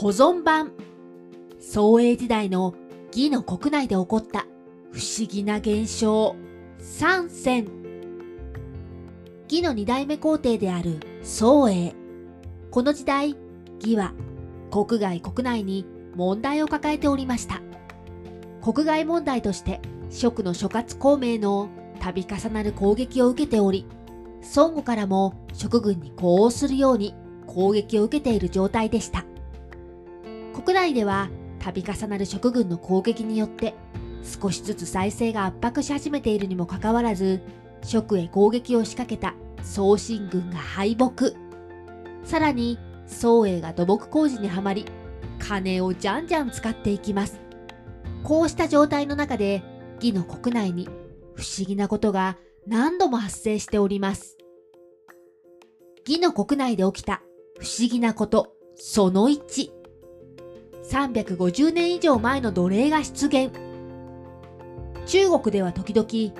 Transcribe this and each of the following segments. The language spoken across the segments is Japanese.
保存版。宋英時代の義の国内で起こった不思議な現象。三選義の二代目皇帝である宋英。この時代義は国外国内に問題を抱えておりました。国外問題として蜀の諸葛孔明の度重なる攻撃を受けており孫悟からも蜀軍に呼応するように攻撃を受けている状態でした。国内では度重なる蜀軍の攻撃によって少しずつ再生が圧迫し始めているにもかかわらず蜀へ攻撃を仕掛けた宋進軍が敗北。さらに宋英が土木工事にはまり金をじゃんじゃん使っていきます。こうした状態の中で義の国内に不思議なことが何度も発生しております。義の国内で起きた不思議なことその1 350年以上前の奴隷が出現。中国では時々、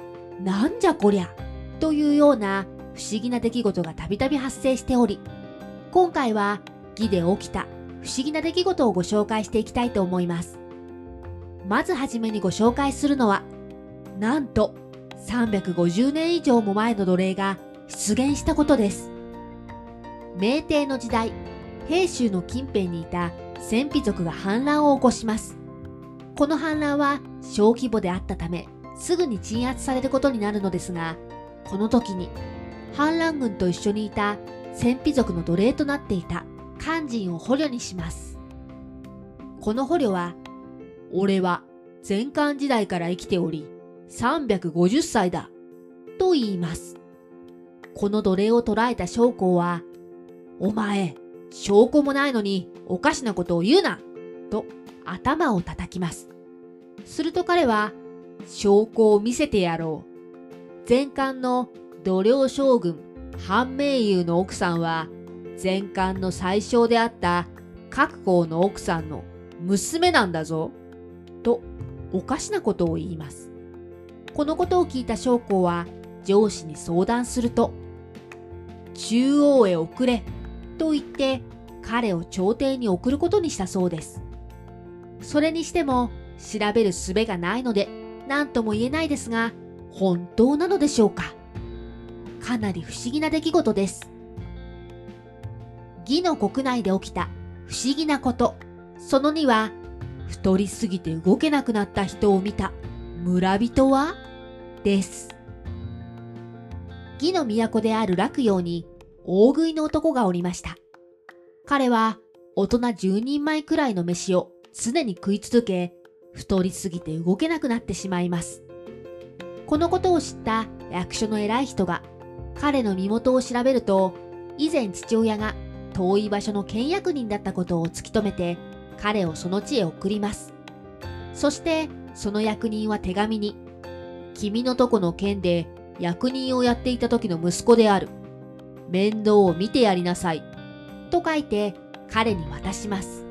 なんじゃこりゃ、というような不思議な出来事がたびたび発生しており、今回は義で起きた不思議な出来事をご紹介していきたいと思います。まずはじめにご紹介するのは、なんと350年以上も前の奴隷が出現したことです。明帝の時代、平州の近辺にいた戦費族が反乱を起こします。この反乱は小規模であったため、すぐに鎮圧されることになるのですが、この時に反乱軍と一緒にいた戦費族の奴隷となっていた肝心を捕虜にします。この捕虜は、俺は前漢時代から生きており、350歳だ、と言います。この奴隷を捕らえた将校は、お前、証拠もないのにおかしなことを言うなと頭を叩きます。すると彼は証拠を見せてやろう。前漢の度量将軍半明雄の奥さんは前漢の最小であった各校の奥さんの娘なんだぞ。とおかしなことを言います。このことを聞いた将校は上司に相談すると中央へ送れと言って彼を朝廷に送ることにしたそうです。それにしても調べる術がないので何とも言えないですが本当なのでしょうかかなり不思議な出来事です。義の国内で起きた不思議なこと。その2は太りすぎて動けなくなった人を見た村人は？です。義の都である洛陽に大食いの男がおりました。彼は大人10人前くらいの飯を常に食い続け、太りすぎて動けなくなってしまいます。このことを知った役所の偉い人が彼の身元を調べると、以前父親が遠い場所の倹約人だったことを突き止めて、彼をその地へ送ります。そしてその役人は手紙に、君のとこの県で役人をやっていた時の息子である。面倒を見てやりなさい。と書いて彼に渡します。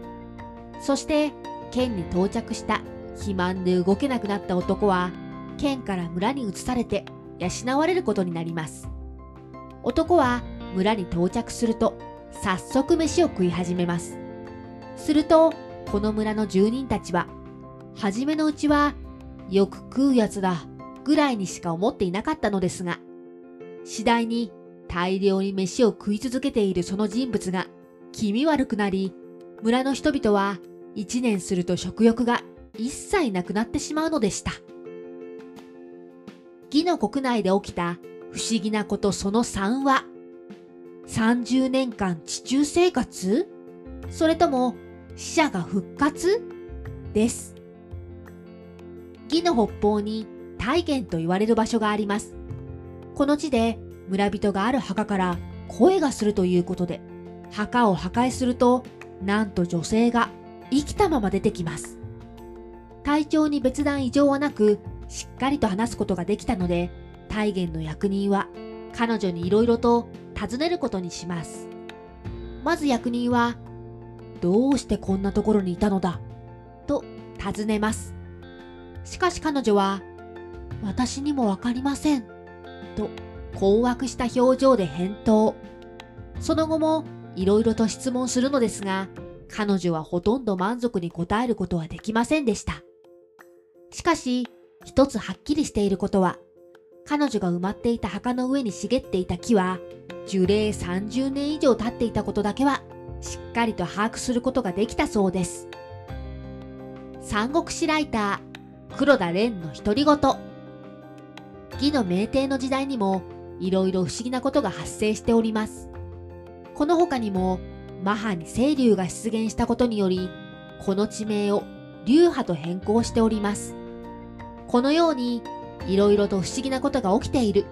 そして県に到着した肥満で動けなくなった男は県から村に移されて養われることになります。男は村に到着すると早速飯を食い始めます。するとこの村の住人たちは初めのうちはよく食うやつだぐらいにしか思っていなかったのですが次第に大量に飯を食い続けているその人物が気味悪くなり、村の人々は一年すると食欲が一切なくなってしまうのでした。義の国内で起きた不思議なことその3は、30年間地中生活？それとも死者が復活？です。義の北方に大元と言われる場所があります。この地で村人がある墓から声がするということで、墓を破壊すると、なんと女性が生きたまま出てきます。体調に別段異常はなく、しっかりと話すことができたので、大元の役人は彼女に色々と尋ねることにします。まず役人は、どうしてこんなところにいたのだと尋ねます。しかし彼女は、私にもわかりません。と困惑した表情で返答。その後もいろいろと質問するのですが、彼女はほとんど満足に答えることはできませんでした。しかし、一つはっきりしていることは、彼女が埋まっていた墓の上に茂っていた木は、樹齢30年以上経っていたことだけは、しっかりと把握することができたそうです。三国志ライター、黒田蓮の独り言。義の明帝の時代にも、いろいろ不思議なことが発生しております。この他にも、マハに清流が出現したことにより、この地名を流派と変更しております。このように、いろいろと不思議なことが起きている、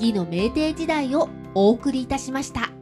義の明帝時代をお送りいたしました。